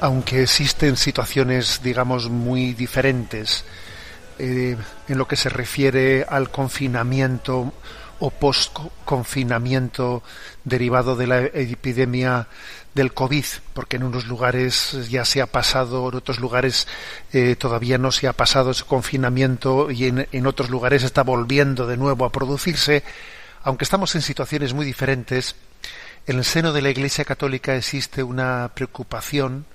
Aunque existen situaciones, digamos, muy diferentes eh, en lo que se refiere al confinamiento o post-confinamiento derivado de la epidemia del COVID, porque en unos lugares ya se ha pasado, en otros lugares eh, todavía no se ha pasado ese confinamiento y en, en otros lugares está volviendo de nuevo a producirse, aunque estamos en situaciones muy diferentes, en el seno de la Iglesia Católica existe una preocupación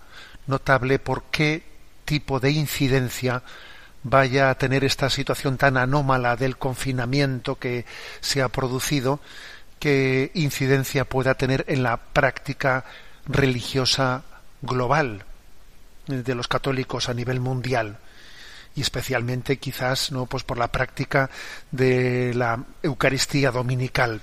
notable por qué tipo de incidencia vaya a tener esta situación tan anómala del confinamiento que se ha producido, qué incidencia pueda tener en la práctica religiosa global de los católicos a nivel mundial y especialmente quizás no pues por la práctica de la Eucaristía dominical.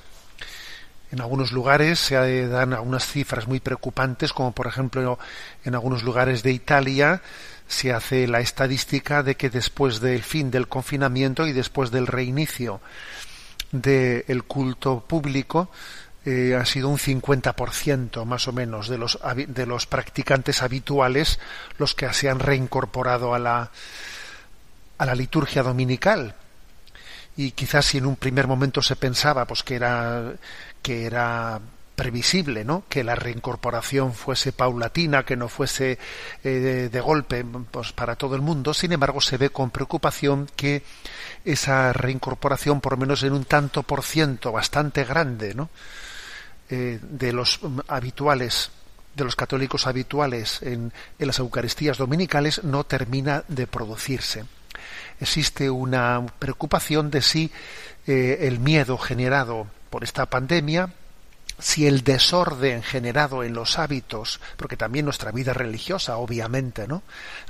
En algunos lugares se dan algunas cifras muy preocupantes, como por ejemplo en algunos lugares de Italia se hace la estadística de que después del fin del confinamiento y después del reinicio del culto público eh, ha sido un 50% más o menos de los, de los practicantes habituales los que se han reincorporado a la, a la liturgia dominical. Y quizás si en un primer momento se pensaba pues que era que era previsible, ¿no? Que la reincorporación fuese paulatina, que no fuese eh, de, golpe pues, para todo el mundo. Sin embargo, se ve con preocupación que esa reincorporación, por menos en un tanto por ciento bastante grande, ¿no? Eh, de los habituales, de los católicos habituales en, en las Eucaristías dominicales, no termina de producirse. Existe una preocupación de si eh, el miedo generado por esta pandemia, si el desorden generado en los hábitos, porque también nuestra vida religiosa, obviamente, ¿no?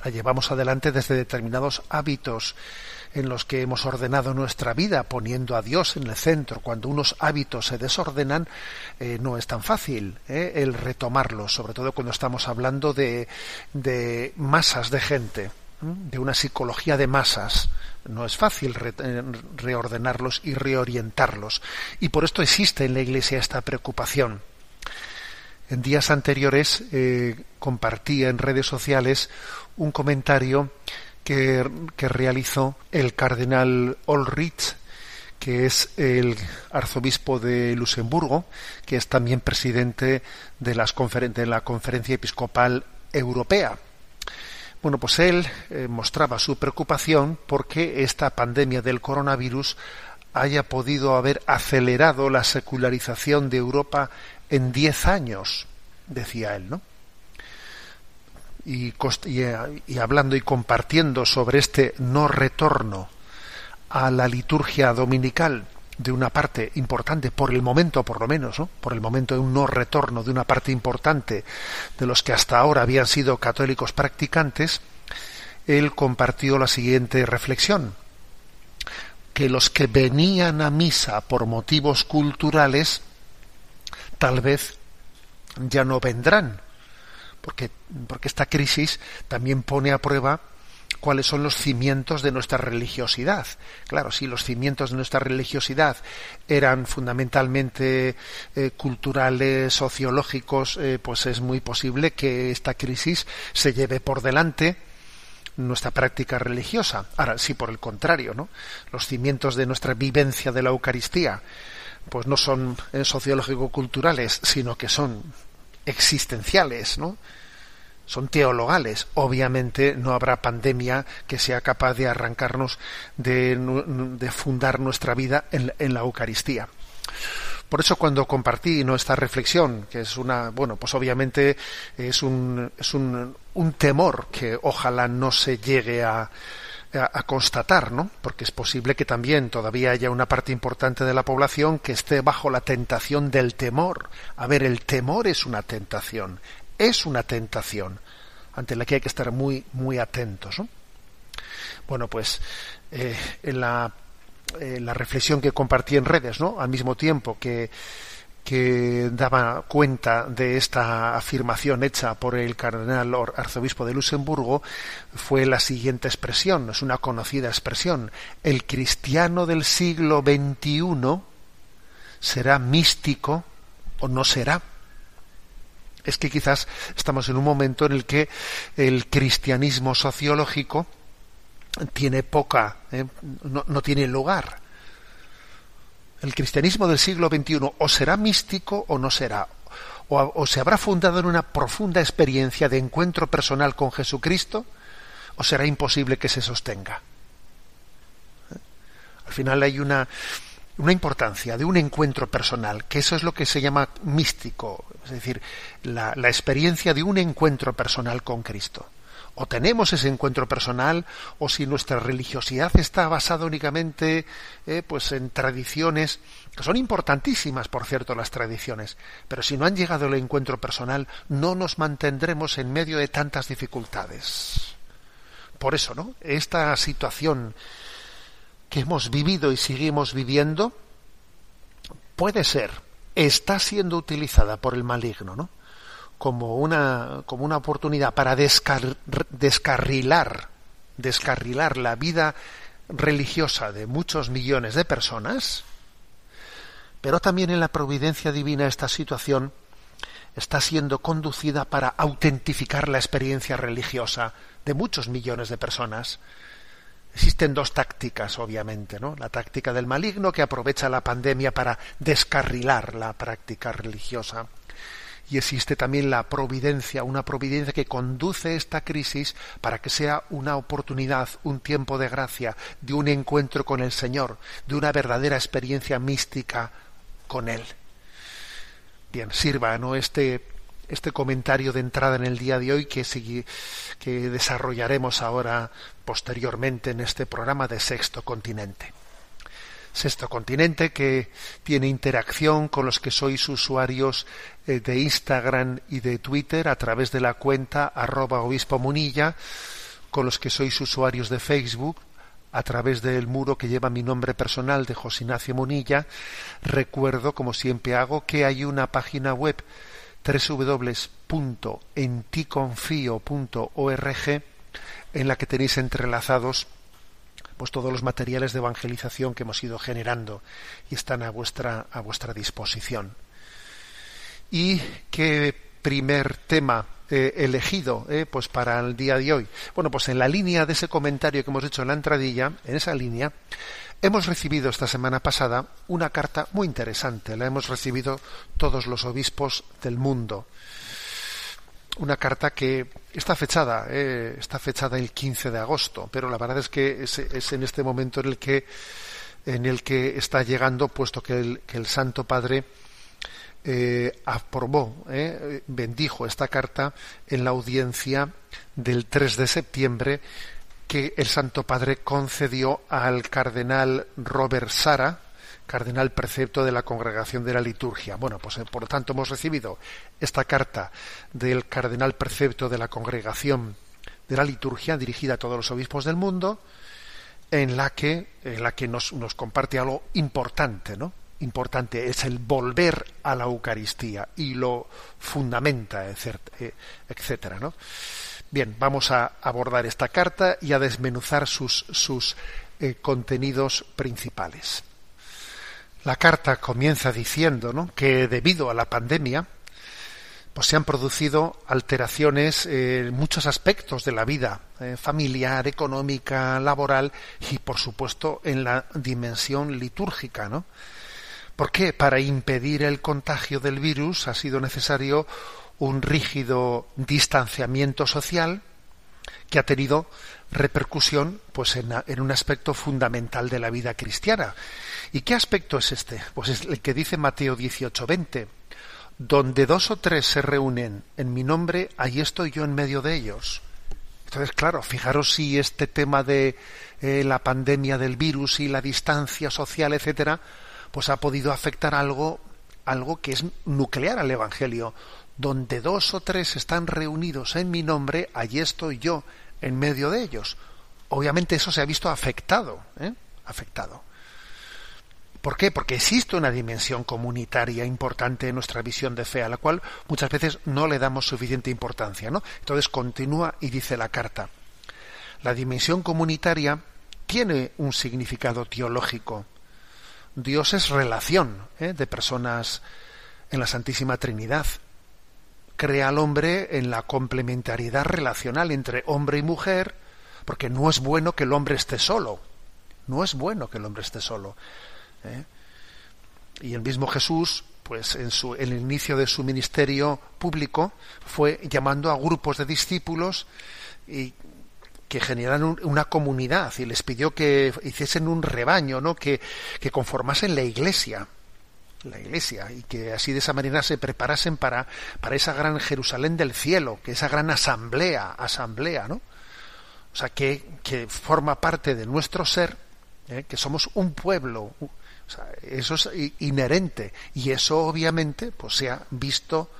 La llevamos adelante desde determinados hábitos en los que hemos ordenado nuestra vida, poniendo a Dios en el centro. Cuando unos hábitos se desordenan, eh, no es tan fácil ¿eh? el retomarlos, sobre todo cuando estamos hablando de, de masas de gente, de una psicología de masas no es fácil re reordenarlos y reorientarlos. Y por esto existe en la Iglesia esta preocupación. En días anteriores eh, compartía en redes sociales un comentario que, que realizó el cardenal Ulrich, que es el arzobispo de Luxemburgo, que es también presidente de, las conferen de la Conferencia Episcopal Europea. Bueno, pues él eh, mostraba su preocupación porque esta pandemia del coronavirus haya podido haber acelerado la secularización de Europa en diez años, decía él, ¿no? Y hablando y compartiendo sobre este no retorno a la liturgia dominical de una parte importante, por el momento por lo menos, ¿no? por el momento de un no retorno de una parte importante de los que hasta ahora habían sido católicos practicantes, él compartió la siguiente reflexión, que los que venían a misa por motivos culturales tal vez ya no vendrán, porque, porque esta crisis también pone a prueba cuáles son los cimientos de nuestra religiosidad. Claro, si los cimientos de nuestra religiosidad eran fundamentalmente eh, culturales, sociológicos, eh, pues es muy posible que esta crisis se lleve por delante nuestra práctica religiosa. Ahora, si por el contrario, ¿no? Los cimientos de nuestra vivencia de la Eucaristía, pues no son eh, sociológico-culturales, sino que son existenciales, ¿no? Son teologales. Obviamente no habrá pandemia que sea capaz de arrancarnos de, fundar nuestra vida en, la Eucaristía. Por eso cuando compartí ¿no? esta reflexión, que es una, bueno, pues obviamente es un, es un, temor que ojalá no se llegue a, a, constatar, ¿no? Porque es posible que también todavía haya una parte importante de la población que esté bajo la tentación del temor. A ver, el temor es una tentación, es una tentación ante la que hay que estar muy, muy atentos. ¿no? Bueno, pues eh, en la, reflexión que compartí en redes, ¿no? al mismo tiempo que, que daba cuenta de esta afirmación hecha por el cardenal arzobispo de Luxemburgo fue la siguiente expresión, es una conocida expresión. El cristiano del siglo XXI será místico o no será es que quizás estamos en un momento en el que el cristianismo sociológico tiene poca, eh, no, tiene lugar. El cristianismo del siglo XXI o será místico o no será, o, o se habrá fundado en una profunda experiencia de encuentro personal con Jesucristo, o será imposible que se sostenga. Al final hay una, una importancia de un encuentro personal, que eso es lo que se llama místico, es decir, la, experiencia de un encuentro personal con Cristo. O tenemos ese encuentro personal, o si nuestra religiosidad está basada únicamente eh, pues en tradiciones, que son importantísimas, por cierto, las tradiciones, pero si no han llegado al encuentro personal, no nos mantendremos en medio de tantas dificultades. Por eso, ¿no? Esta situación que hemos vivido y seguimos viviendo puede ser, está siendo utilizada por el maligno, ¿no? Como una, como una oportunidad para descar, descarrilar, descarrilar la vida religiosa de muchos millones de personas, pero también en la providencia divina esta situación está siendo conducida para autentificar la experiencia religiosa de muchos millones de personas Existen dos tácticas, obviamente, ¿no? La táctica del maligno que aprovecha la pandemia para descarrilar la práctica religiosa. Y existe también la providencia, una providencia que conduce esta crisis para que sea una oportunidad, un tiempo de gracia, de un encuentro con el Señor, de una verdadera experiencia mística con Él. Bien, sirva, ¿no? Este este comentario de entrada en el día de hoy que, que desarrollaremos ahora posteriormente en este programa de Sexto Continente. Sexto Continente que tiene interacción con los que sois usuarios eh, de Instagram y de Twitter a través de la cuenta arroba obispo munilla, con los que sois usuarios de Facebook a través del muro que lleva mi nombre personal de José Ignacio Munilla. Recuerdo, como siempre hago, que hay una página web www.enticonfio.org en la que tenéis entrelazados pues todos los materiales de evangelización que hemos ido generando y están a vuestra a vuestra disposición. ¿Y qué primer tema eh, elegido eh, pues para el día de hoy? Bueno, pues en la línea de ese comentario que hemos hecho en la entradilla, en esa línea, Hemos recibido esta semana pasada una carta muy interesante, la hemos recibido todos los obispos del mundo. Una carta que está fechada, eh, está fechada el 15 de agosto, pero la verdad es que es, en este momento en el que en el que está llegando, puesto que el, que el Santo Padre eh, aprobó, eh, bendijo esta carta en la audiencia del 3 de septiembre que el Santo Padre concedió al cardenal Robert Sara, cardenal precepto de la Congregación de la Liturgia. Bueno, pues eh, por lo tanto hemos recibido esta carta del cardenal precepto de la Congregación de la Liturgia dirigida a todos los obispos del mundo, en la que, en la que nos, nos comparte algo importante, ¿no? importante, es el volver a la Eucaristía y lo fundamenta, etcétera, ¿no? Bien, vamos a abordar esta carta y a desmenuzar sus, eh, contenidos principales. La carta comienza diciendo que debido a la pandemia, pues se han producido alteraciones en muchos aspectos de la vida eh, familiar, económica, laboral y, por supuesto, en la dimensión litúrgica, ¿no? ¿Por qué? Para impedir el contagio del virus ha sido necesario un rígido distanciamiento social que ha tenido repercusión pues en, en, un aspecto fundamental de la vida cristiana. ¿Y qué aspecto es este? Pues es el que dice Mateo 18:20, donde dos o tres se reúnen en mi nombre, ahí estoy yo en medio de ellos. Entonces, claro, fijaros si este tema de eh, la pandemia del virus y la distancia social, etcétera, pues ha podido afectar algo, algo que es nuclear al Evangelio donde dos o tres están reunidos en mi nombre, allí estoy yo en medio de ellos. Obviamente eso se ha visto afectado, ¿eh? afectado. ¿Por qué? Porque existe una dimensión comunitaria importante en nuestra visión de fe, a la cual muchas veces no le damos suficiente importancia, ¿no? Entonces continúa y dice la carta. La dimensión comunitaria tiene un significado teológico. Dios es relación ¿eh? de personas en la Santísima Trinidad crea al hombre en la complementariedad relacional entre hombre y mujer, porque no es bueno que el hombre esté solo. No es bueno que el hombre esté solo. ¿eh? Y el mismo Jesús, pues en, su, en el inicio de su ministerio público, fue llamando a grupos de discípulos y que generaran una comunidad y les pidió que hiciesen un rebaño, ¿no? que, que conformasen la iglesia la iglesia y que así de esa manera se preparasen para, para esa gran Jerusalén del cielo, que esa gran asamblea, asamblea, ¿no? O sea, que, que forma parte de nuestro ser, ¿eh? que somos un pueblo, eso es inherente y eso obviamente pues se ha visto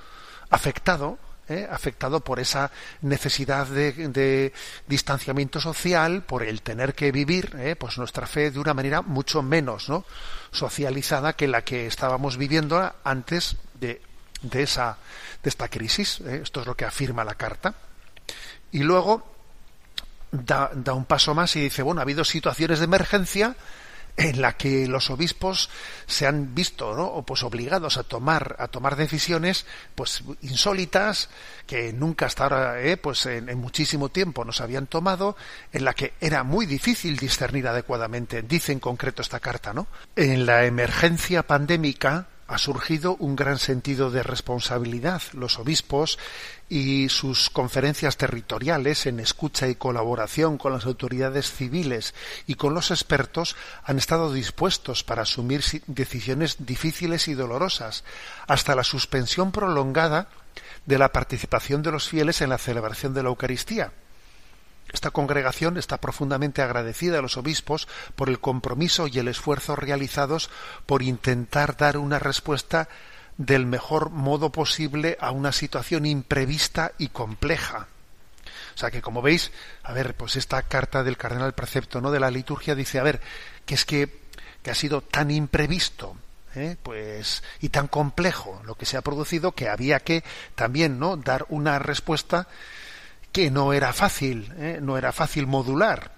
afectado ¿eh? afectado por esa necesidad de, distanciamiento social, por el tener que vivir ¿eh? pues nuestra fe de una manera mucho menos ¿no? socializada que la que estábamos viviendo antes de, de, esa, de esta crisis. ¿eh? Esto es lo que afirma la carta. Y luego da un paso más y dice, bueno, ha habido situaciones de emergencia en la que los obispos se han visto ¿no? pues obligados a tomar a tomar decisiones pues insólitas que nunca hasta ahora ¿eh? pues en, muchísimo tiempo nos habían tomado en la que era muy difícil discernir adecuadamente dice en concreto esta carta no en la emergencia pandémica ha surgido un gran sentido de responsabilidad. Los obispos y sus conferencias territoriales en escucha y colaboración con las autoridades civiles y con los expertos han estado dispuestos para asumir decisiones difíciles y dolorosas, hasta la suspensión prolongada de la participación de los fieles en la celebración de la Eucaristía. Esta congregación está profundamente agradecida a los obispos por el compromiso y el esfuerzo realizados por intentar dar una respuesta del mejor modo posible a una situación imprevista y compleja. O sea que como veis, a ver, pues esta carta del cardenal precepto no de la liturgia dice, a ver, que es que, que ha sido tan imprevisto, ¿eh? pues y tan complejo lo que se ha producido que había que también no dar una respuesta que no era fácil, ¿eh? no era fácil modular,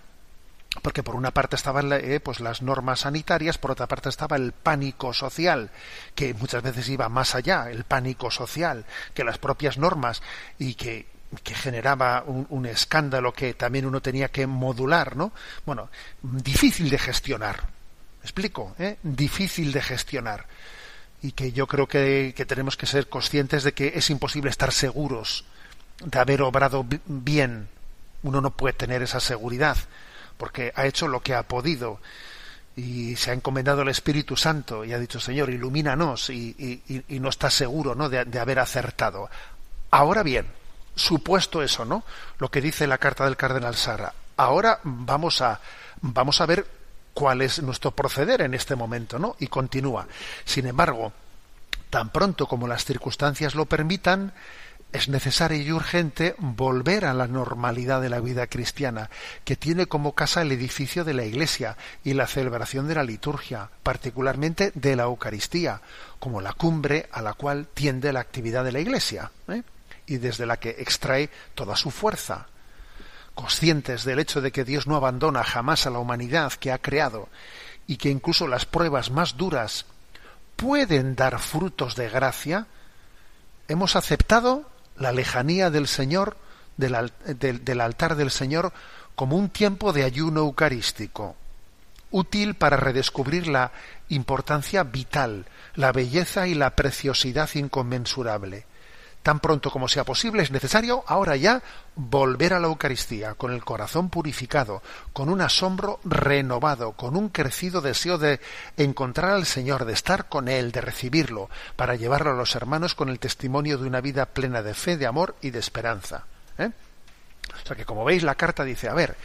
porque por una parte estaban eh, pues las normas sanitarias, por otra parte estaba el pánico social, que muchas veces iba más allá, el pánico social, que las propias normas y que, que generaba un, escándalo que también uno tenía que modular, ¿no? Bueno, difícil de gestionar, ¿me explico? ¿Eh? Difícil de gestionar y que yo creo que, que tenemos que ser conscientes de que es imposible estar seguros de haber obrado bien. Uno no puede tener esa seguridad, porque ha hecho lo que ha podido y se ha encomendado al Espíritu Santo y ha dicho, Señor, ilumínanos y, no está seguro ¿no? De, de, haber acertado. Ahora bien, supuesto eso, ¿no? Lo que dice la carta del cardenal Sara. Ahora vamos a, vamos a ver cuál es nuestro proceder en este momento, ¿no? Y continúa. Sin embargo, tan pronto como las circunstancias lo permitan, es necesario y urgente volver a la normalidad de la vida cristiana, que tiene como casa el edificio de la Iglesia y la celebración de la liturgia, particularmente de la Eucaristía, como la cumbre a la cual tiende la actividad de la Iglesia, ¿eh? y desde la que extrae toda su fuerza. Conscientes del hecho de que Dios no abandona jamás a la humanidad que ha creado y que incluso las pruebas más duras pueden dar frutos de gracia, hemos aceptado la lejanía del Señor, del, del, altar del Señor, como un tiempo de ayuno eucarístico, útil para redescubrir la importancia vital, la belleza y la preciosidad inconmensurable. Tan pronto como sea posible es necesario ahora ya volver a la Eucaristía con el corazón purificado, con un asombro renovado, con un crecido deseo de encontrar al Señor, de estar con Él, de recibirlo, para llevarlo a los hermanos con el testimonio de una vida plena de fe, de amor y de esperanza. ¿eh? O sea que como veis la carta dice, a ver,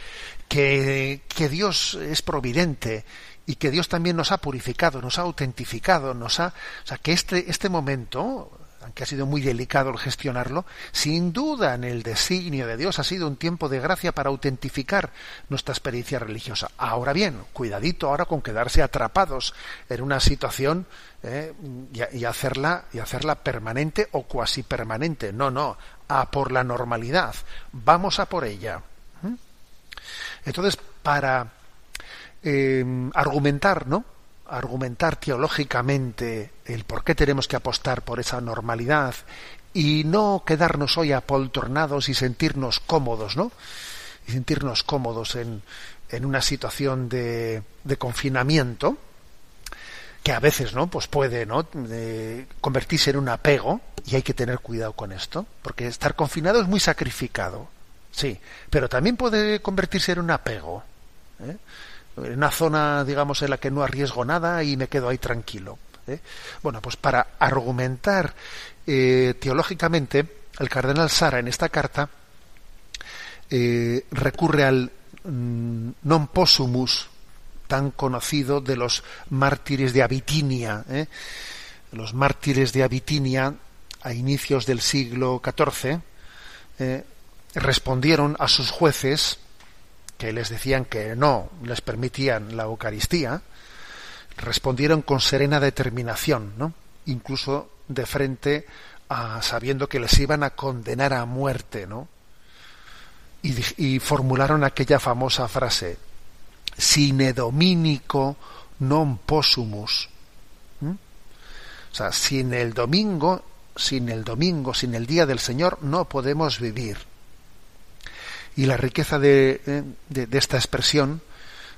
que, que Dios es providente y que Dios también nos ha purificado, nos ha autentificado, nos ha, o sea que este este momento que ha sido muy delicado el gestionarlo, sin duda en el designio de Dios ha sido un tiempo de gracia para autentificar nuestra experiencia religiosa. Ahora bien, cuidadito ahora con quedarse atrapados en una situación eh, y, y, hacerla y hacerla permanente o cuasi permanente. No, no, a por la normalidad. Vamos a por ella. ¿Mm? Entonces, para eh, argumentar, ¿no? Argumentar teológicamente el por qué tenemos que apostar por esa normalidad y no quedarnos hoy apoltornados y sentirnos cómodos, ¿no? Y sentirnos cómodos en, en una situación de, de, confinamiento que a veces, ¿no? Pues puede, ¿no? Convertirse en un apego y hay que tener cuidado con esto, porque estar confinado es muy sacrificado, sí, pero también puede convertirse en un apego. ¿eh? En una zona, digamos, en la que no arriesgo nada y me quedo ahí tranquilo. ¿eh? Bueno, pues para argumentar eh, teológicamente, el cardenal Sara en esta carta eh, recurre al mm, non possumus tan conocido de los mártires de Abitinia. Los mártires de Abitinia, a inicios del siglo XIV, respondieron a sus jueces que les decían que no les permitían la Eucaristía, respondieron con serena determinación, ¿no? incluso de frente a sabiendo que les iban a condenar a muerte, ¿no? Y, formularon aquella famosa frase: "Sine dominico non possumus". O sea, sin el domingo, sin el domingo, sin el día del Señor, no podemos vivir y la riqueza de, de, de esta expresión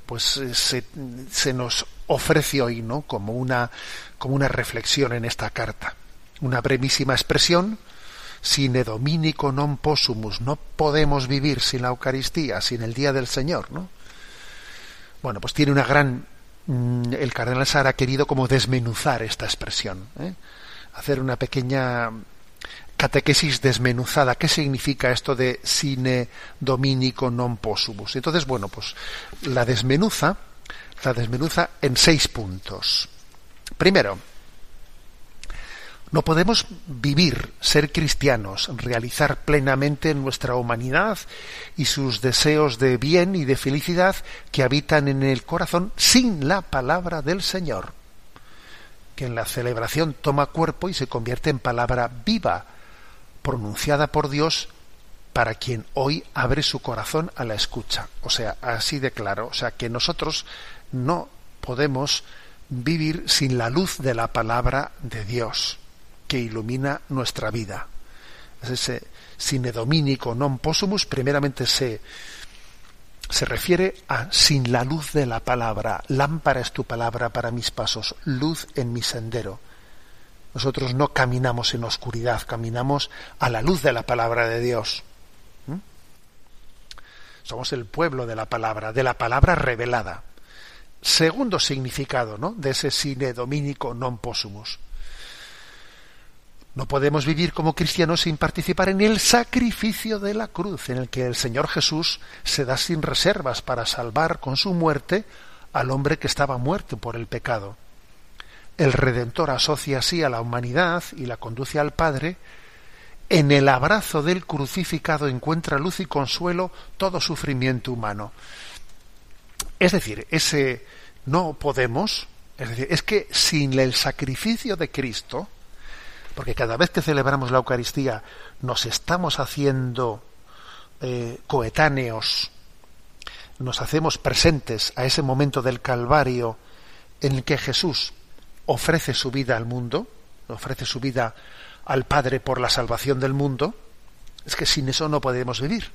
pues se, se, nos ofrece hoy no como una como una reflexión en esta carta. Una brevísima expresión sine dominico non possumus no podemos vivir sin la Eucaristía sin el día del Señor no bueno pues tiene una gran mm, el cardenal Sara ha querido como desmenuzar esta expresión ¿eh? hacer una pequeña catequesis desmenuzada. ¿Qué significa esto de sine dominico non possumus? Entonces, bueno, pues la desmenuza, la desmenuza en seis puntos. Primero, no podemos vivir, ser cristianos, realizar plenamente nuestra humanidad y sus deseos de bien y de felicidad que habitan en el corazón sin la palabra del Señor, que en la celebración toma cuerpo y se convierte en palabra viva, pronunciada por Dios para quien hoy abre su corazón a la escucha. O sea, así de claro. O sea, que nosotros no podemos vivir sin la luz de la palabra de Dios que ilumina nuestra vida. Ese sine dominico non possumus primeramente se, se refiere a sin la luz de la palabra. Lámpara es tu palabra para mis pasos, luz en mi sendero. Nosotros no caminamos en oscuridad, caminamos a la luz de la palabra de Dios. ¿Mm? Somos el pueblo de la palabra, de la palabra revelada. Segundo significado ¿no? de ese sine dominico non possumus. No podemos vivir como cristianos sin participar en el sacrificio de la cruz, en el que el Señor Jesús se da sin reservas para salvar con su muerte al hombre que estaba muerto por el pecado el Redentor asocia así a la humanidad y la conduce al Padre en el abrazo del crucificado encuentra luz y consuelo todo sufrimiento humano. Es decir, ese no podemos, es decir, es que sin el sacrificio de Cristo, porque cada vez que celebramos la Eucaristía nos estamos haciendo eh, coetáneos, nos hacemos presentes a ese momento del Calvario en el que Jesús ofrece su vida al mundo, ofrece su vida al Padre por la salvación del mundo, es que sin eso no podemos vivir.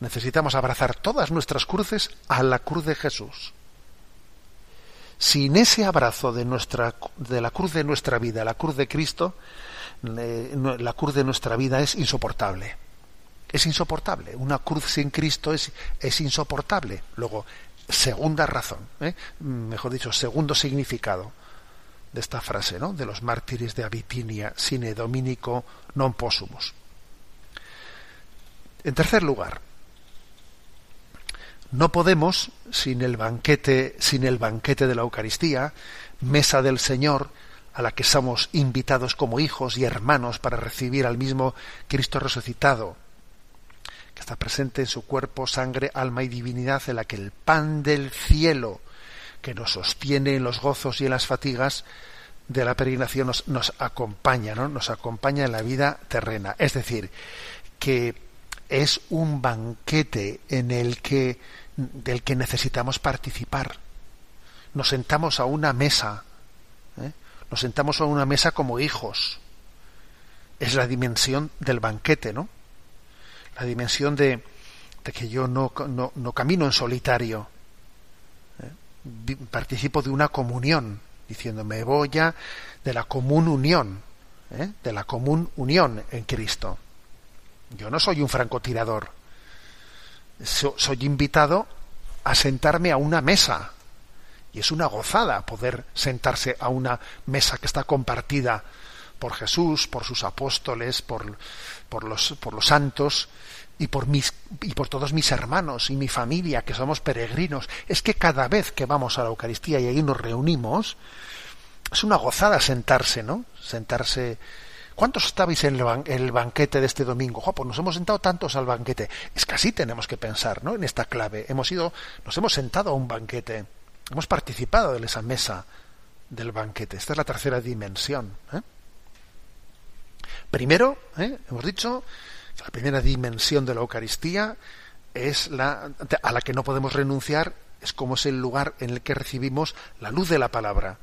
Necesitamos abrazar todas nuestras cruces a la cruz de Jesús. Sin ese abrazo de, nuestra, de la cruz de nuestra vida, la cruz de Cristo, la cruz de nuestra vida es insoportable. Es insoportable. Una cruz sin Cristo es, insoportable. Luego, segunda razón, ¿eh? mejor dicho, segundo significado de esta frase, ¿no? De los mártires de Abitinia, sine dominico non possumus. En tercer lugar, no podemos, sin el banquete, sin el banquete de la Eucaristía, mesa del Señor, a la que somos invitados como hijos y hermanos para recibir al mismo Cristo resucitado, que está presente en su cuerpo, sangre, alma y divinidad, en la que el pan del cielo, que nos sostiene en los gozos y en las fatigas de la peregrinación, nos, acompaña, ¿no? Nos acompaña en la vida terrena. Es decir, que es un banquete en el que del que necesitamos participar. Nos sentamos a una mesa, ¿eh? nos sentamos a una mesa como hijos. Es la dimensión del banquete, ¿no? La dimensión de, de que yo no, no, camino en solitario. Participo de una comunión, diciendo, me voy ya de la común unión, ¿eh? de la común unión en Cristo. Yo no soy un francotirador. soy invitado a sentarme a una mesa. Y es una gozada poder sentarse a una mesa que está compartida por Jesús, por sus apóstoles, por, por, los, por los santos y por, mis, y por todos mis hermanos y mi familia, que somos peregrinos. Es que cada vez que vamos a la Eucaristía y ahí nos reunimos, es una gozada sentarse, ¿no? Sentarse ¿Cuántos estabais en el, banquete de este domingo? pues nos hemos sentado tantos al banquete. Es que así tenemos que pensar, ¿no? En esta clave. Hemos ido, nos hemos sentado a un banquete. Hemos participado de esa mesa del banquete. Esta es la tercera dimensión. ¿eh? Primero, ¿eh? hemos dicho, la primera dimensión de la Eucaristía es la a la que no podemos renunciar, es como es el lugar en el que recibimos la luz de la palabra.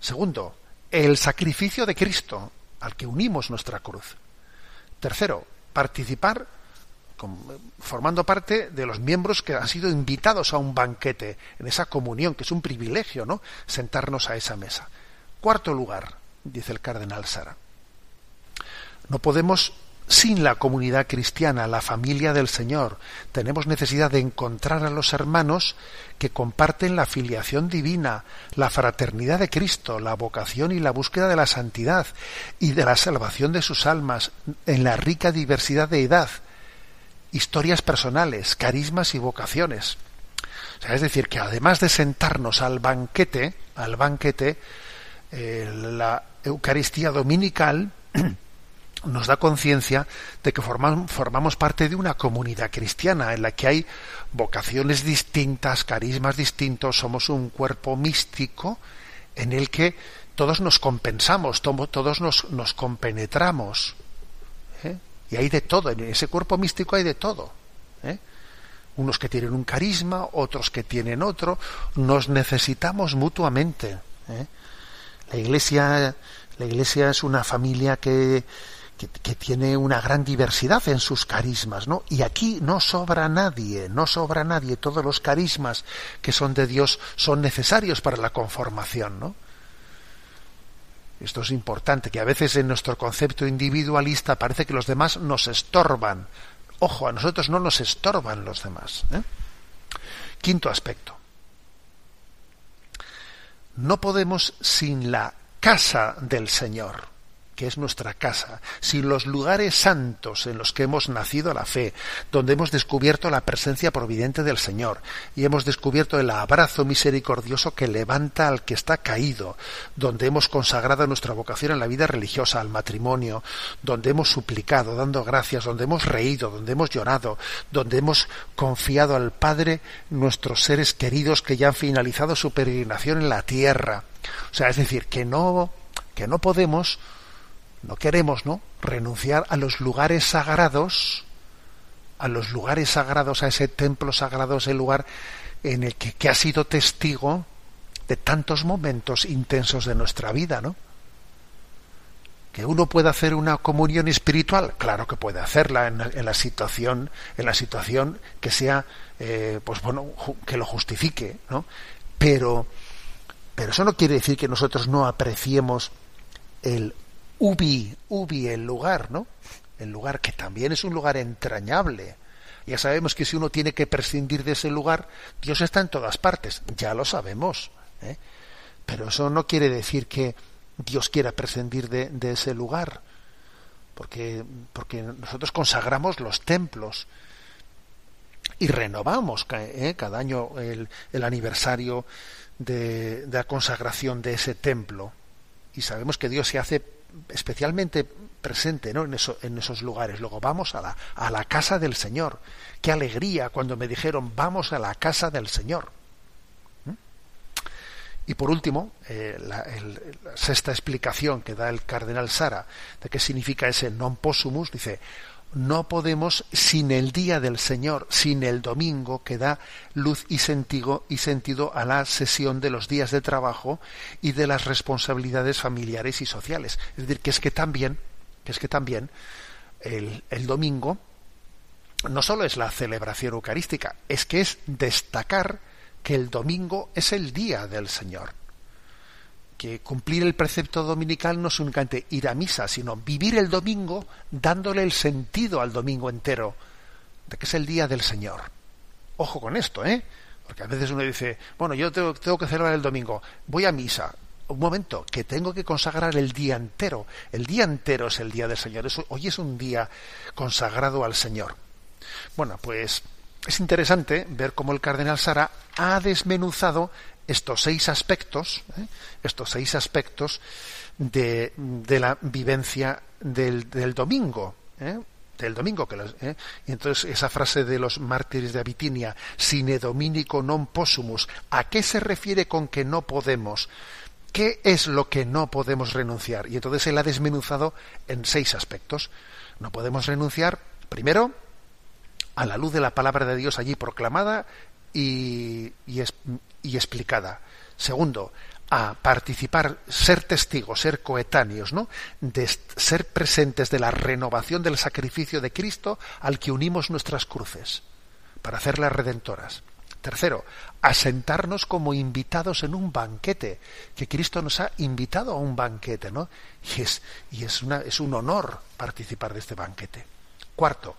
Segundo, el sacrificio de Cristo, al que unimos nuestra cruz. Tercero, participar formando parte de los miembros que han sido invitados a un banquete, en esa comunión, que es un privilegio, ¿no? Sentarnos a esa mesa. Cuarto lugar, dice el cardenal Sara. No podemos sin la comunidad cristiana, la familia del Señor. Tenemos necesidad de encontrar a los hermanos que comparten la filiación divina, la fraternidad de Cristo, la vocación y la búsqueda de la santidad y de la salvación de sus almas en la rica diversidad de edad, historias personales, carismas y vocaciones. es decir, que además de sentarnos al banquete, al banquete, eh, la Eucaristía dominical nos da conciencia de que formamos, parte de una comunidad cristiana en la que hay vocaciones distintas, carismas distintos, somos un cuerpo místico en el que todos nos compensamos, todos nos, nos compenetramos. ¿eh? Y hay de todo, en ese cuerpo místico hay de todo. ¿eh? Unos que tienen un carisma, otros que tienen otro, nos necesitamos mutuamente. ¿eh? La iglesia, la iglesia es una familia que, que, tiene una gran diversidad en sus carismas, ¿no? Y aquí no sobra nadie, no sobra nadie. Todos los carismas que son de Dios son necesarios para la conformación, ¿no? Esto es importante, que a veces en nuestro concepto individualista parece que los demás nos estorban. Ojo, a nosotros no nos estorban los demás. ¿eh? Quinto aspecto. No podemos sin la casa del Señor que es nuestra casa, sin los lugares santos en los que hemos nacido la fe, donde hemos descubierto la presencia providente del Señor y hemos descubierto el abrazo misericordioso que levanta al que está caído, donde hemos consagrado nuestra vocación en la vida religiosa, al matrimonio, donde hemos suplicado, dando gracias, donde hemos reído, donde hemos llorado, donde hemos confiado al Padre nuestros seres queridos que ya han finalizado su peregrinación en la tierra. O sea, es decir, que no que no podemos no queremos, ¿no? Renunciar a los lugares sagrados, a los lugares sagrados, a ese templo sagrado, ese lugar en el que, que ha sido testigo de tantos momentos intensos de nuestra vida, ¿no? que uno puede hacer una comunión espiritual, claro que puede hacerla en, en la situación, en la situación que sea, eh, pues bueno, que lo justifique, ¿no? Pero, pero eso no quiere decir que nosotros no apreciemos el ubi, ubi, el lugar, ¿no? El lugar que también es un lugar entrañable. Ya sabemos que si uno tiene que prescindir de ese lugar, Dios está en todas partes, ya lo sabemos. ¿eh? Pero eso no quiere decir que Dios quiera prescindir de, ese lugar, porque, porque nosotros consagramos los templos y renovamos ¿eh? cada año el, el aniversario de, de la consagración de ese templo. Y sabemos que Dios se hace especialmente presente ¿no? en, eso, en esos lugares. Luego vamos a la, a la casa del Señor. Qué alegría cuando me dijeron vamos a la casa del Señor. ¿Mm? Y por último, eh, la, la, sexta explicación que da el cardenal Sara de qué significa ese non possumus, dice, no podemos sin el día del Señor, sin el domingo que da luz y sentido, a la sesión de los días de trabajo y de las responsabilidades familiares y sociales. Es decir, que es que también, que es que también el, el domingo no solo es la celebración eucarística, es que es destacar que el domingo es el día del Señor que cumplir el precepto dominical no es únicamente ir a misa, sino vivir el domingo dándole el sentido al domingo entero, de que es el día del Señor. Ojo con esto, ¿eh? Porque a veces uno dice, bueno, yo tengo, tengo que celebrar el domingo, voy a misa. Un momento, que tengo que consagrar el día entero. El día entero es el día del Señor. Hoy es un día consagrado al Señor. Bueno, pues es interesante ver cómo el cardenal Sara ha desmenuzado estos seis aspectos, ¿eh? estos seis aspectos de, de la vivencia del, del domingo, ¿eh? del domingo que los, ¿eh? y entonces esa frase de los mártires de Abitinia sine dominico non possumus ¿a qué se refiere con que no podemos? ¿qué es lo que no podemos renunciar? y entonces él ha desmenuzado en seis aspectos no podemos renunciar primero a la luz de la palabra de Dios allí proclamada y, explicada. Segundo, a participar, ser testigos, ser coetáneos, ¿no? De ser presentes de la renovación del sacrificio de Cristo al que unimos nuestras cruces, para hacerlas redentoras. Tercero, asentarnos como invitados en un banquete, que Cristo nos ha invitado a un banquete, ¿no? Y es un honor participar de este banquete. Cuarto,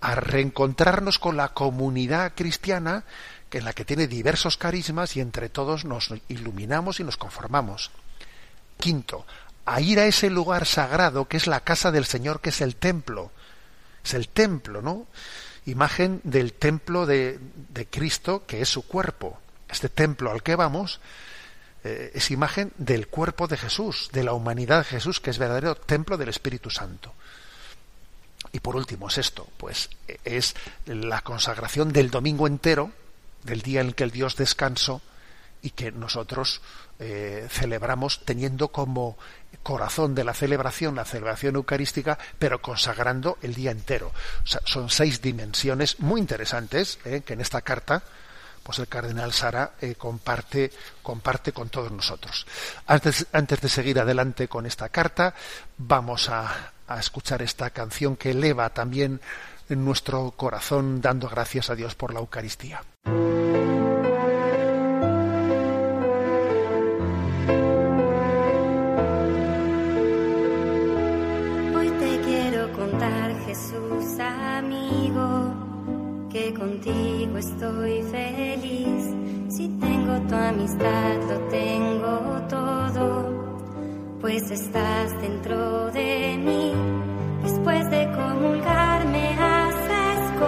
a reencontrarnos con la comunidad cristiana en la que tiene diversos carismas y entre todos nos iluminamos y nos conformamos. Quinto, a ir a ese lugar sagrado que es la casa del Señor, que es el templo. Es el templo, ¿no? Imagen del templo de, de Cristo, que es su cuerpo. Este templo al que vamos eh, es imagen del cuerpo de Jesús, de la humanidad de Jesús, que es verdadero templo del Espíritu Santo. Y por último es esto, pues es la consagración del domingo entero, del día en que el Dios descansó y que nosotros eh, celebramos teniendo como corazón de la celebración la celebración eucarística, pero consagrando el día entero. Son seis dimensiones muy interesantes eh, que en esta carta pues el cardenal Sara eh, comparte, comparte con todos nosotros. Antes, antes de seguir adelante con esta carta, vamos a, a escuchar esta canción que eleva también en nuestro corazón dando gracias a Dios por la Eucaristía. Hoy te quiero contar, Jesús amigo, que contigo estoy feliz. Si tengo tu amistad, lo tengo todo pues estás dentro de mí. Después de comulgar me haces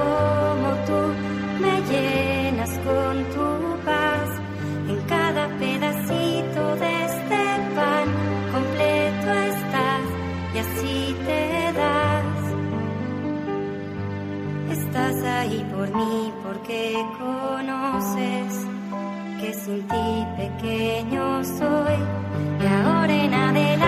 Estás ahí por mí porque conoces que sin ti pequeño soy. Y ahora en adelante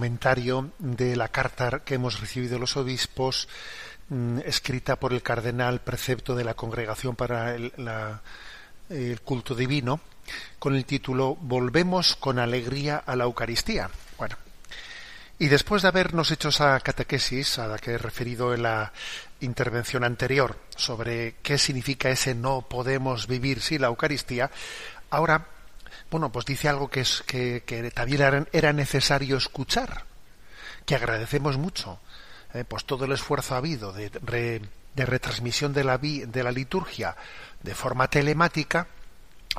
comentario de la carta que hemos recibido los obispos, mm, escrita por el cardenal precepto de la Congregación para el, el Culto Divino, con el título Volvemos con alegría a la Eucaristía. Bueno, y después de habernos hecho esa catequesis a la que he referido en la intervención anterior sobre qué significa ese no podemos vivir sin la Eucaristía, ahora, bueno, pues dice algo que, es, que, que también era, necesario escuchar, que agradecemos mucho, eh, pues todo el esfuerzo ha habido de, re- de retransmisión de la, vi- de la liturgia de forma telemática,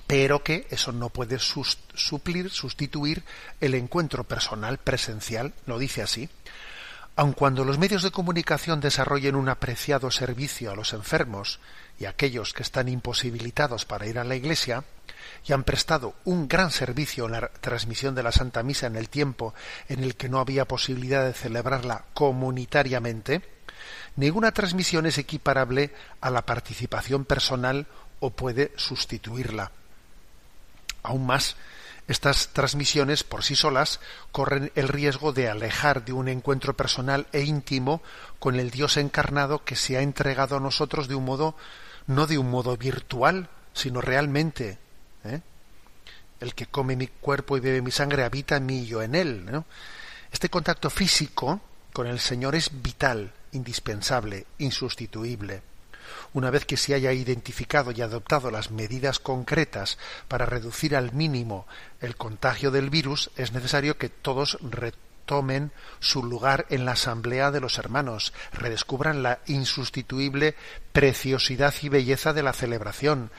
pero que eso no puede suplir, sustituir el encuentro personal presencial, lo dice así. Aun cuando los medios de comunicación desarrollen un apreciado servicio a los enfermos y a aquellos que están imposibilitados para ir a la iglesia, y han prestado un gran servicio en la transmisión de la Santa Misa en el tiempo en el que no había posibilidad de celebrarla comunitariamente, ninguna transmisión es equiparable a la participación personal o puede sustituirla. Aún más, estas transmisiones por sí solas corren el riesgo de alejar de un encuentro personal e íntimo con el Dios encarnado que se ha entregado a nosotros de un modo, no de un modo virtual, sino realmente. ¿eh? El que come mi cuerpo y bebe mi sangre habita en mí y yo en él. Este contacto físico con el Señor es vital, indispensable, insustituible. Una vez que se haya identificado y adoptado las medidas concretas para reducir al mínimo el contagio del virus, es necesario que todos retomen su lugar en la asamblea de los hermanos, redescubran la insustituible preciosidad y belleza de la celebración,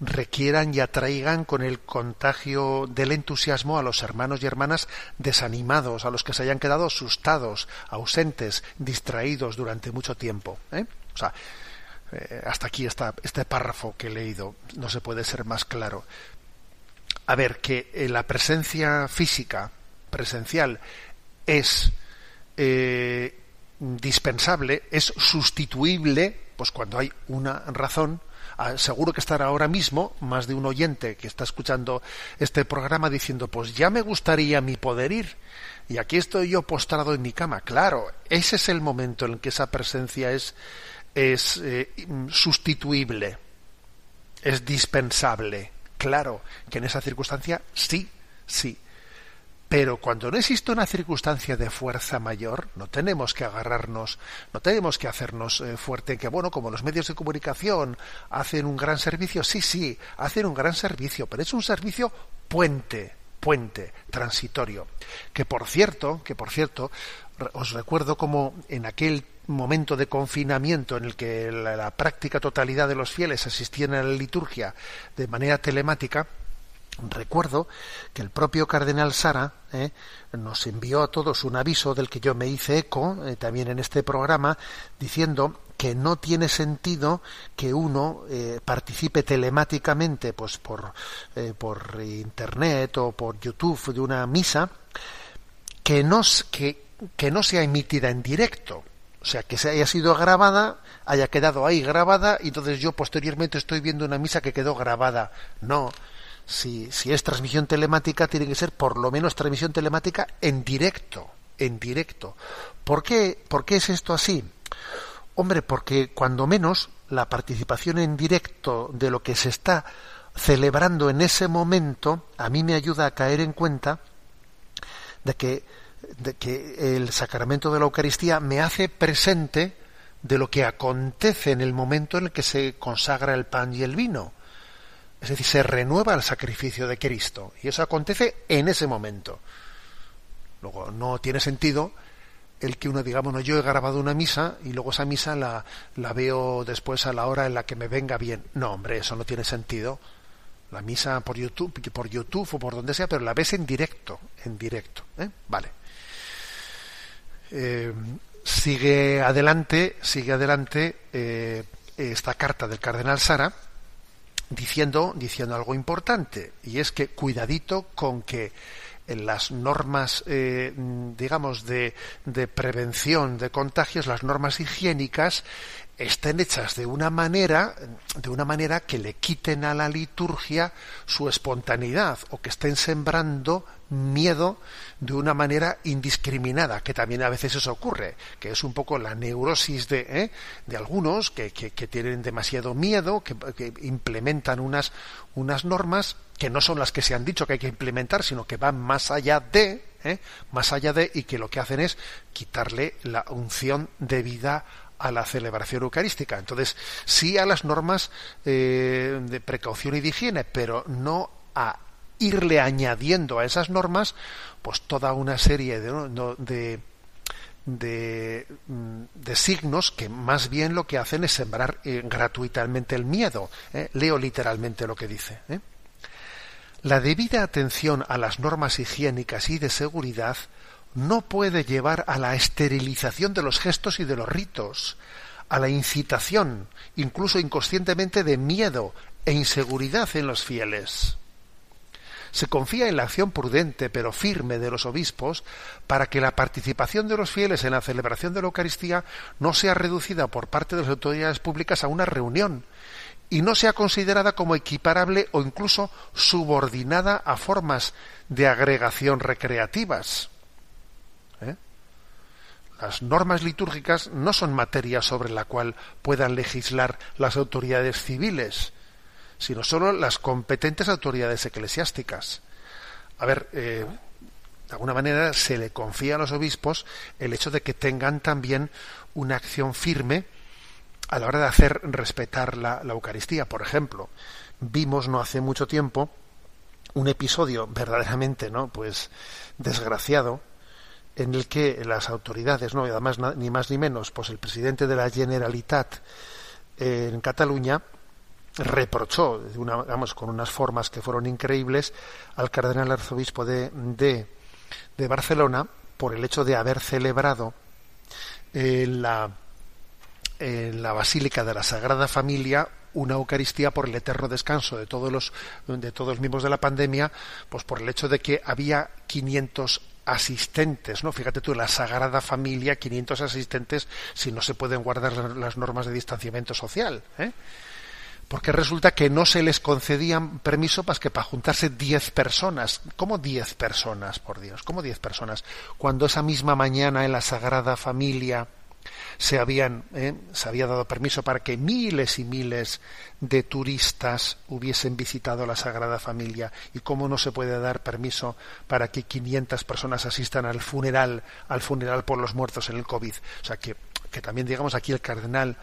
requieran y atraigan con el contagio del entusiasmo a los hermanos y hermanas desanimados, a los que se hayan quedado asustados, ausentes, distraídos durante mucho tiempo. ¿eh? O sea, eh, hasta aquí está este párrafo que he leído, no se puede ser más claro. A ver, que eh, la presencia física, presencial, es eh, dispensable, es sustituible, pues cuando hay una razón, seguro que estará ahora mismo más de un oyente que está escuchando este programa diciendo, pues ya me gustaría mi poder ir. Y aquí estoy yo postrado en mi cama. Claro, ese es el momento en que esa presencia es es eh, sustituible, es dispensable. Claro que en esa circunstancia sí, sí. Pero cuando no existe una circunstancia de fuerza mayor, no tenemos que agarrarnos, no tenemos que hacernos eh, fuerte en que, bueno, como los medios de comunicación hacen un gran servicio, sí, sí, hacen un gran servicio, pero es un servicio puente, puente, transitorio. Que por cierto, que por cierto, os recuerdo como en aquel momento de confinamiento en el que la, práctica totalidad de los fieles asistían a la liturgia de manera telemática, recuerdo que el propio cardenal Sara eh, nos envió a todos un aviso del que yo me hice eco eh, también en este programa diciendo que no tiene sentido que uno eh, participe telemáticamente pues por, por internet o por YouTube de una misa que no, que, que no sea emitida en directo o sea, que se haya sido grabada, haya quedado ahí grabada, y entonces yo posteriormente estoy viendo una misa que quedó grabada. No. Si, si es transmisión telemática, tiene que ser por lo menos transmisión telemática en directo. En directo. ¿Por qué, ¿Por qué es esto así? Hombre, porque cuando menos la participación en directo de lo que se está celebrando en ese momento, a mí me ayuda a caer en cuenta de que de que el sacramento de la Eucaristía me hace presente de lo que acontece en el momento en el que se consagra el pan y el vino. Es decir, se renueva el sacrificio de Cristo. Y eso acontece en ese momento. Luego, no tiene sentido el que uno diga, bueno, yo he grabado una misa y luego esa misa la, la veo después a la hora en la que me venga bien. No, hombre, eso no tiene sentido. La misa por YouTube, por YouTube o por donde sea, pero la ves en directo, en directo. ¿eh? Vale. Eh, sigue adelante, sigue adelante eh, esta carta del cardenal Sara diciendo, diciendo algo importante y es que cuidadito con que en las normas, eh, digamos, de, de, prevención de contagios, las normas higiénicas, estén hechas de una manera, de una manera que le quiten a la liturgia su espontaneidad o que estén sembrando miedo de una manera indiscriminada, que también a veces eso ocurre, que es un poco la neurosis de, ¿eh? de algunos que, que, tienen demasiado miedo, que, que, implementan unas, unas normas que no son las que se han dicho que hay que implementar, sino que van más allá de, ¿eh? más allá de, y que lo que hacen es quitarle la unción de vida a la celebración eucarística. Entonces, sí a las normas eh, de precaución y de higiene, pero no a irle añadiendo a esas normas pues toda una serie de, de, mm, de, signos que más bien lo que hacen es sembrar eh, gratuitamente el miedo. ¿eh? Leo literalmente lo que dice. La debida atención a las normas higiénicas y de seguridad no puede llevar a la esterilización de los gestos y de los ritos, a la incitación, incluso inconscientemente, de miedo e inseguridad en los fieles. Se confía en la acción prudente pero firme de los obispos para que la participación de los fieles en la celebración de la Eucaristía no sea reducida por parte de las autoridades públicas a una reunión y no sea considerada como equiparable o incluso subordinada a formas de agregación recreativas. ¿Eh? Las normas litúrgicas no son materia sobre la cual puedan legislar las autoridades civiles, sino solo las competentes autoridades eclesiásticas. A ver, eh, de alguna manera se le confía a los obispos el hecho de que tengan también una acción firme a la hora de hacer respetar la, la Eucaristía. Por ejemplo, vimos no hace mucho tiempo un episodio verdaderamente, ¿no? Pues desgraciado en el que las autoridades, no, y además ni más ni menos, pues el presidente de la Generalitat eh, en Cataluña reprochó, una, con unas formas que fueron increíbles, al cardenal arzobispo de, de, Barcelona por el hecho de haber celebrado en la, en la Basílica de la Sagrada Familia una Eucaristía por el eterno descanso de todos los de todos los miembros de la pandemia, pues por el hecho de que había 500 asistentes, ¿no? Fíjate tú, en la Sagrada Familia, 500 asistentes si no se pueden guardar la- las normas de distanciamiento social, ¿eh? Porque resulta que no se les concedían permiso para que para juntarse 10 personas. ¿Cómo 10 personas, por Dios? ¿Cómo 10 personas? Cuando esa misma mañana en la Sagrada Familia se habían eh, se había dado permiso para que miles y miles de turistas hubiesen visitado la Sagrada Familia y cómo no se puede dar permiso para que 500 personas asistan al funeral al funeral por los muertos en el COVID o sea que también digamos aquí el cardenal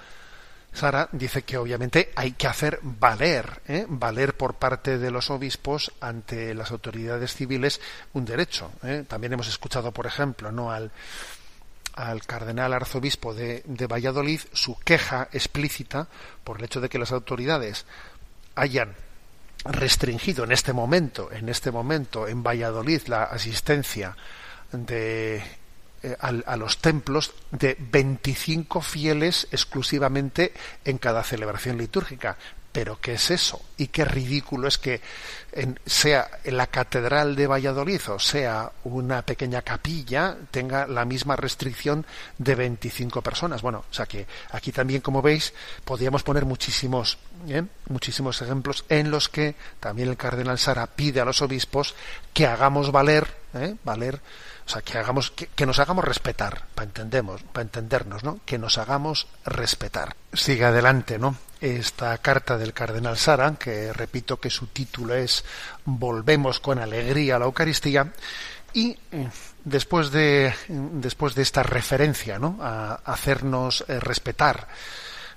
Sara dice que obviamente hay que hacer valer, ¿eh? valer por parte de los obispos ante las autoridades civiles un derecho. ¿eh? También hemos escuchado, por ejemplo, no al, al cardenal arzobispo de, de Valladolid su queja explícita por el hecho de que las autoridades hayan restringido en este momento, en este momento en Valladolid la asistencia de eh, al- a, los templos de 25 fieles exclusivamente en cada celebración litúrgica. Pero ¿qué es eso? Y qué ridículo es que en- sea en la catedral de Valladolid o sea una pequeña capilla tenga la misma restricción de 25 personas. Bueno, o sea que aquí también, como veis, podríamos poner muchísimos, ¿eh? muchísimos ejemplos en los que también el cardenal Sara pide a los obispos que hagamos valer, ¿eh? valer o sea, que hagamos, que, nos hagamos respetar, para entendemos, para entendernos, ¿no? Que nos hagamos respetar. Sigue adelante, ¿no? Esta carta del cardenal Sara, que repito que su título es Volvemos con alegría a la Eucaristía, y eh, después de después de esta referencia, ¿no? A hacernos eh, respetar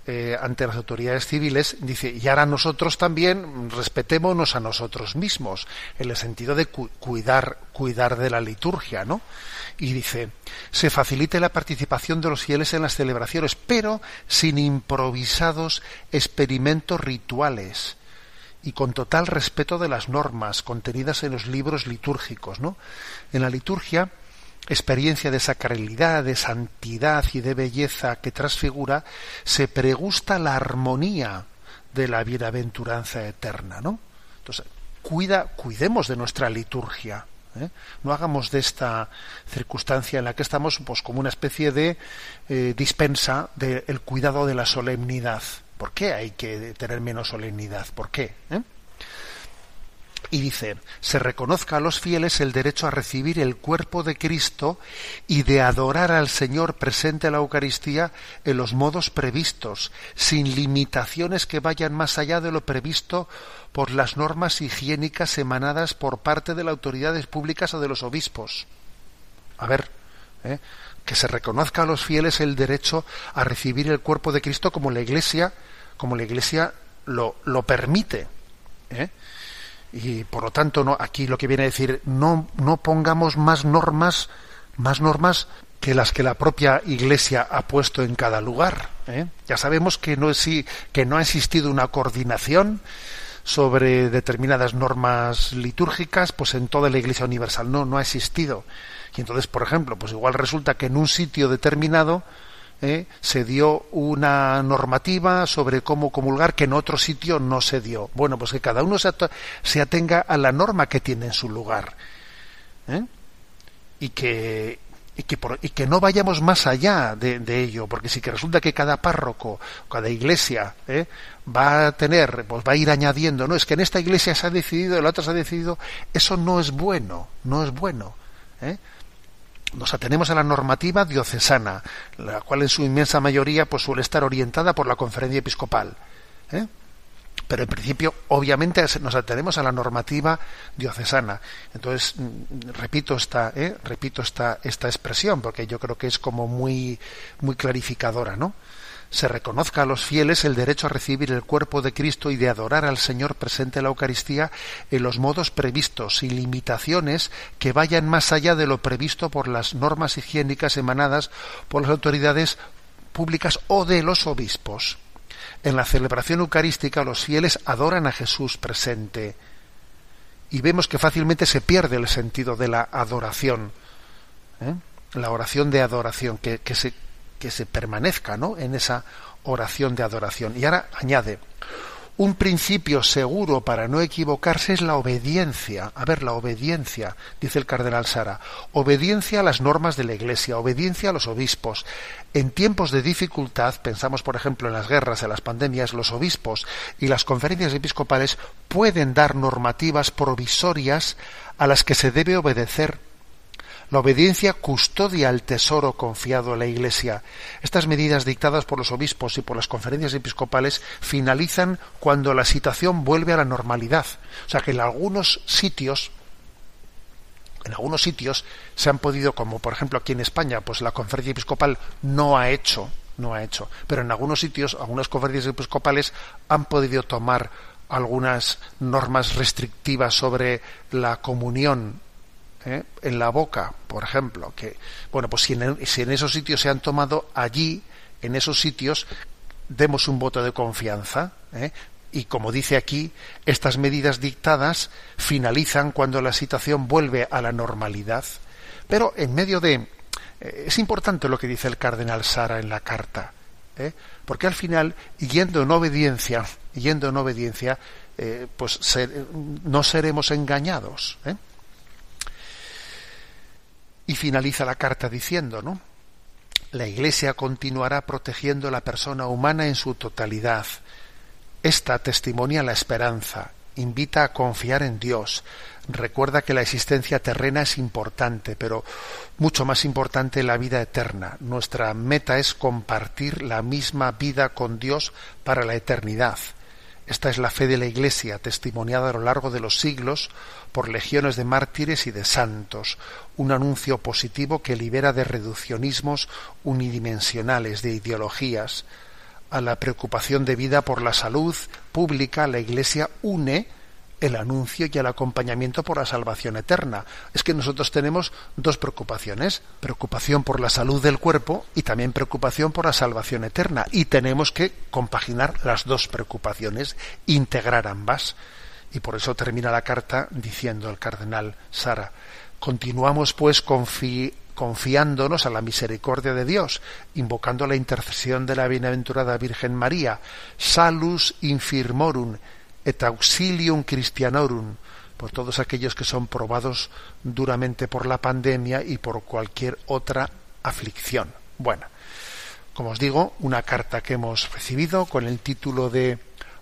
eh, ante las autoridades civiles, dice, y ahora nosotros también respetémonos a nosotros mismos, en el sentido de cu- cuidar, cuidar de la liturgia, ¿no? Y dice, se facilite la participación de los fieles en las celebraciones, pero sin improvisados experimentos rituales y con total respeto de las normas contenidas en los libros litúrgicos, ¿no? En la liturgia, experiencia de sacralidad, de santidad y de belleza que transfigura, se pregusta la armonía de la bienaventuranza eterna, ¿no? Entonces, cuida, cuidemos de nuestra liturgia. ¿eh? No hagamos de esta circunstancia en la que estamos pues como una especie de eh, dispensa del cuidado de la solemnidad. ¿Por qué hay que tener menos solemnidad? ¿Por qué? ¿Eh? Y dice, se reconozca a los fieles el derecho a recibir el cuerpo de Cristo y de adorar al Señor presente a la Eucaristía en los modos previstos, sin limitaciones que vayan más allá de lo previsto por las normas higiénicas emanadas por parte de las autoridades públicas o de los obispos. A ver, ¿eh? que se reconozca a los fieles el derecho a recibir el cuerpo de Cristo como la Iglesia, como la Iglesia lo, lo permite. ¿eh? Y por lo tanto no aquí lo que viene a decir no no pongamos más normas más normas que las que la propia Iglesia ha puesto en cada lugar ¿eh? ya sabemos que no es que no ha existido una coordinación sobre determinadas normas litúrgicas pues en toda la Iglesia universal no no ha existido y entonces por ejemplo pues igual resulta que en un sitio determinado ¿eh? se dio una normativa sobre cómo comulgar que en otro sitio no se dio. Bueno, pues que cada uno se, se atenga a la norma que tiene en su lugar. ¿eh? Y que y que, por, y que no vayamos más allá de, ello, porque si que resulta que cada párroco, cada iglesia ¿eh? va a tener, pues va a ir añadiendo, no, es que en esta iglesia se ha decidido, en la otra se ha decidido, eso no es bueno, no es bueno. ¿eh? Nos atenemos a la normativa diocesana, la cual en su inmensa mayoría pues suele estar orientada por la conferencia episcopal. ¿eh? Pero en principio, obviamente, nos atenemos a la normativa diocesana. Entonces, repito esta, ¿eh? repito esta, esta expresión, porque yo creo que es como muy, muy clarificadora, ¿no? Se reconozca a los fieles el derecho a recibir el cuerpo de Cristo y de adorar al Señor presente en la Eucaristía en los modos previstos, sin limitaciones que vayan más allá de lo previsto por las normas higiénicas emanadas por las autoridades públicas o de los obispos. En la celebración eucarística los fieles adoran a Jesús presente y vemos que fácilmente se pierde el sentido de la adoración, ¿eh? la oración de adoración, que, que se que se permanezca ¿no? en esa oración de adoración. Y ahora añade, un principio seguro para no equivocarse es la obediencia. A ver, la obediencia, dice el cardenal Sara. Obediencia a las normas de la Iglesia, obediencia a los obispos. En tiempos de dificultad, pensamos por ejemplo en las guerras, en las pandemias, los obispos y las conferencias episcopales pueden dar normativas provisorias a las que se debe obedecer la obediencia custodia el tesoro confiado a la Iglesia. Estas medidas dictadas por los obispos y por las conferencias episcopales finalizan cuando la situación vuelve a la normalidad. O sea que en algunos sitios, en algunos sitios se han podido, como por ejemplo aquí en España, pues la conferencia episcopal no ha hecho, no ha hecho, pero en algunos sitios, algunas conferencias episcopales han podido tomar algunas normas restrictivas sobre la comunión ¿eh? en la boca, por ejemplo, que, bueno, pues si en, si en esos sitios se han tomado allí, en esos sitios, demos un voto de confianza, ¿eh? y como dice aquí, estas medidas dictadas finalizan cuando la situación vuelve a la normalidad. Pero en medio de... Eh, es importante lo que dice el cardenal Sara en la carta, porque al final, yendo en obediencia, yendo en obediencia, pues no seremos engañados. Y finaliza la carta diciendo, ¿no? La Iglesia continuará protegiendo la persona humana en su totalidad. Esta testimonia la esperanza, invita a confiar en Dios, recuerda que la existencia terrena es importante, pero mucho más importante la vida eterna. Nuestra meta es compartir la misma vida con Dios para la eternidad. Esta es la fe de la Iglesia, testimoniada a lo largo de los siglos por legiones de mártires y de santos, un anuncio positivo que libera de reduccionismos unidimensionales, de ideologías. A la preocupación de vida por la salud pública, la Iglesia une el anuncio y el acompañamiento por la salvación eterna. Es que nosotros tenemos dos preocupaciones, preocupación por la salud del cuerpo y también preocupación por la salvación eterna. Y tenemos que compaginar las dos preocupaciones, integrar ambas. Y por eso termina la carta diciendo el cardenal Sara, continuamos pues confiándonos a la misericordia de Dios, invocando la intercesión de la bienaventurada Virgen María, salus infirmorum, et auxilium Christianorum, por todos aquellos que son probados duramente por la pandemia y por cualquier otra aflicción. Bueno, como os digo, una carta que hemos recibido con el título de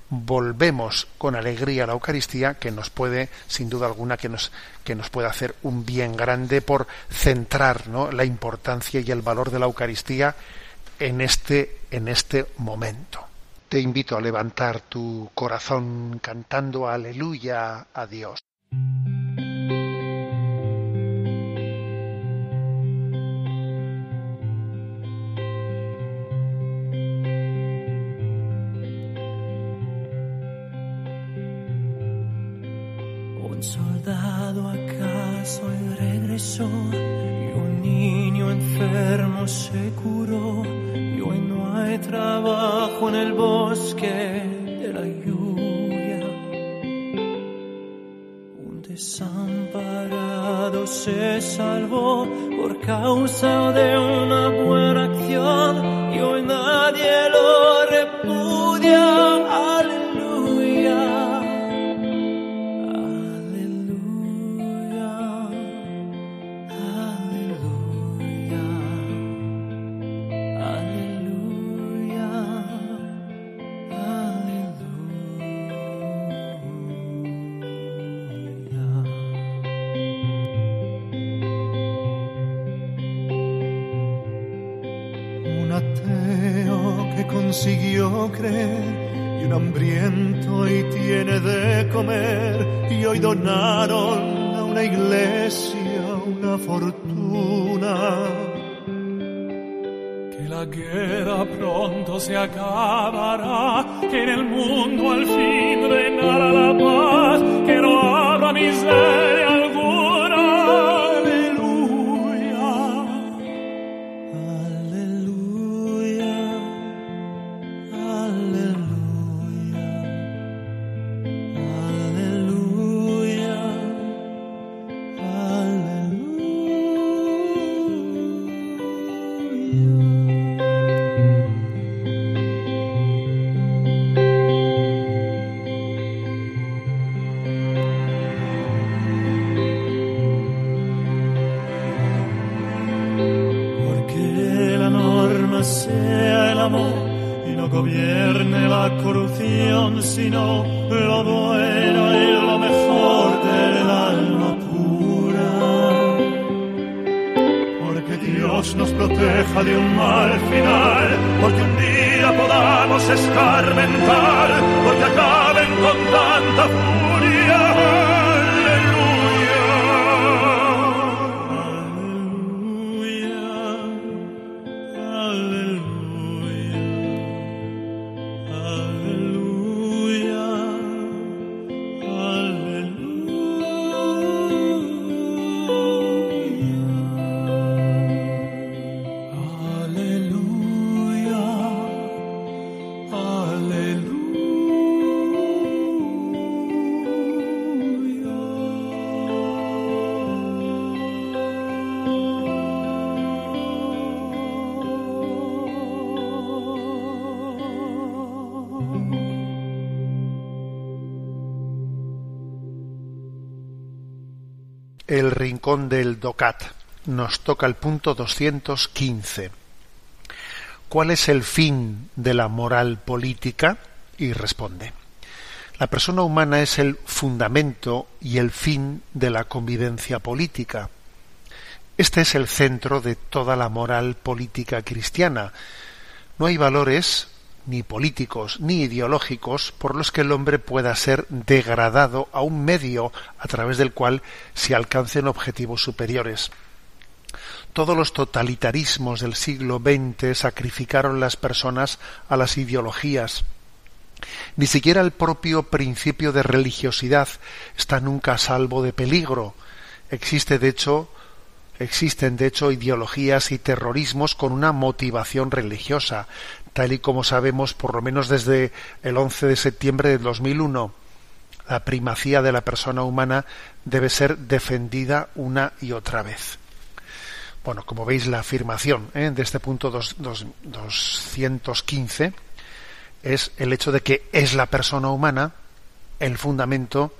Volvemos con alegría a la Eucaristía, que nos puede, sin duda alguna, que nos, que nos puede hacer un bien grande por centrar ¿no? la importancia y el valor de la Eucaristía en este, en este momento te invito a levantar tu corazón cantando aleluya a Dios. Un soldado acaso regresó y un niño enfermo se curó trabajo en el bosque de la lluvia. Un desamparado se salvó por causa de una buena acción y hoy nadie lo repudia. Se acabará, que en el mundo al fin reinará la paz, que no habrá miseria El rincón del DOCAT. Nos toca el punto 215. ¿Cuál es el fin de la moral política? Y responde. La persona humana es el fundamento y el fin de la convivencia política. Este es el centro de toda la moral política cristiana. No hay valores ni políticos ni ideológicos por los que el hombre pueda ser degradado a un medio a través del cual se alcancen objetivos superiores. Todos los totalitarismos del siglo XX sacrificaron las personas a las ideologías. Ni siquiera el propio principio de religiosidad está nunca a salvo de peligro. Existe, de hecho, existen, de hecho, ideologías y terrorismos con una motivación religiosa, tal y como sabemos por lo menos desde el 11 de septiembre de 2001. La primacía de la persona humana debe ser defendida una y otra vez. Bueno, como veis, la afirmación ¿eh? de este punto dos- dos- 215 es el hecho de que es la persona humana el fundamento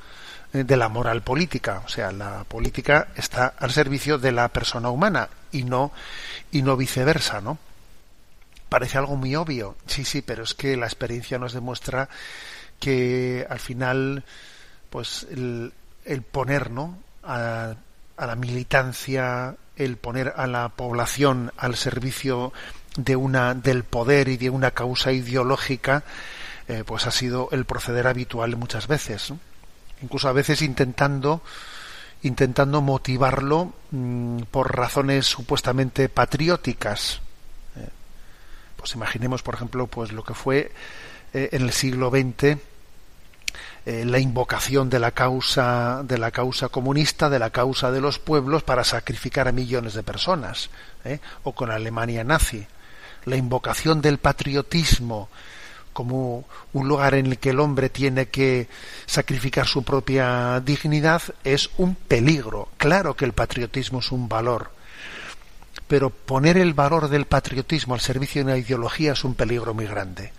eh, de la moral política. O sea, la política está al servicio de la persona humana y no, y no viceversa, ¿no? Parece algo muy obvio. Sí, sí, pero es que la experiencia nos demuestra que al final, pues, el, poner, ¿no? A, la militancia, el poner a la población al servicio de una del poder y de una causa ideológica, eh, pues ha sido el proceder habitual muchas veces. Incluso a veces intentando intentando motivarlo mm, por razones supuestamente patrióticas. Pues imaginemos, por ejemplo, pues lo que fue eh, en el siglo XX eh, la invocación de la causa de la causa comunista, de la causa de los pueblos para sacrificar a millones de personas, ¿eh? o con Alemania nazi, la invocación del patriotismo como un lugar en el que el hombre tiene que sacrificar su propia dignidad es un peligro. Claro que el patriotismo es un valor, pero poner el valor del patriotismo al servicio de una ideología es un peligro muy grande.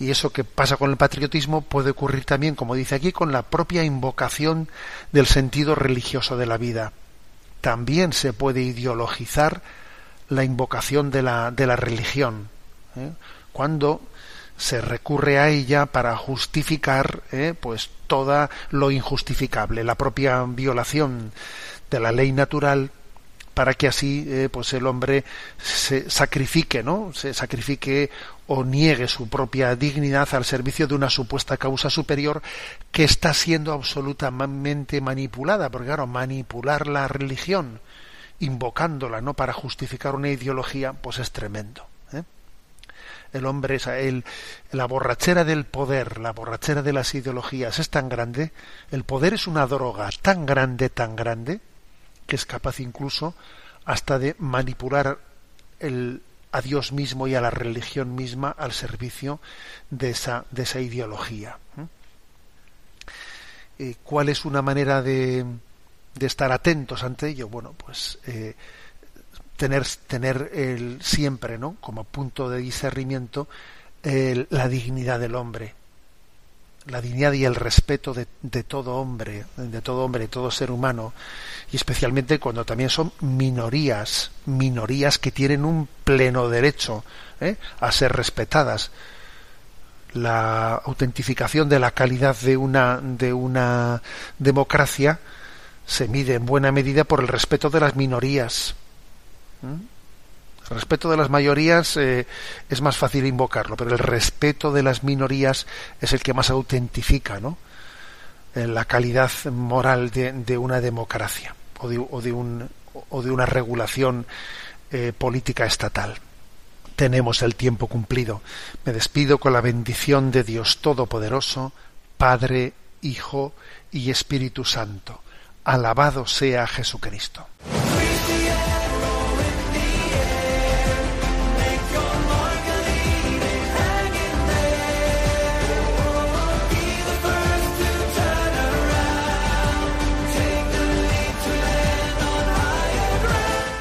Y eso que pasa con el patriotismo puede ocurrir también, como dice aquí, con la propia invocación del sentido religioso de la vida. También se puede ideologizar la invocación de la, de la religión, ¿eh? cuando se recurre a ella para justificar ¿eh? pues toda lo injustificable, la propia violación de la ley natural para que así eh, pues el hombre se sacrifique, ¿no? Se sacrifique o niegue su propia dignidad al servicio de una supuesta causa superior que está siendo absolutamente manipulada, porque claro, manipular la religión invocándola no para justificar una ideología pues es tremendo ¿eh? el hombre es el, la borrachera del poder la borrachera de las ideologías es tan grande el poder es una droga tan grande tan grande que es capaz incluso hasta de manipular el, a Dios mismo y a la religión misma al servicio de esa, de esa ideología. Eh, ¿Cuál es una manera de, de, estar atentos ante ello? Bueno, pues eh, tener, tener el, siempre, ¿no? Como punto de discernimiento, la dignidad del hombre, la dignidad y el respeto de, todo hombre, de todo hombre, de todo ser humano, y especialmente cuando también son minorías, minorías que tienen un pleno derecho ¿eh? a ser respetadas. La autentificación de la calidad de una, de una democracia se mide en buena medida por el respeto de las minorías. El respeto de las mayorías eh, es más fácil invocarlo, pero el respeto de las minorías es el que más autentifica ¿no? Eh, la calidad moral de, una democracia o de una regulación eh, política estatal. Tenemos el tiempo cumplido. Me despido con la bendición de Dios Todopoderoso, Padre, Hijo y Espíritu Santo. Alabado sea Jesucristo.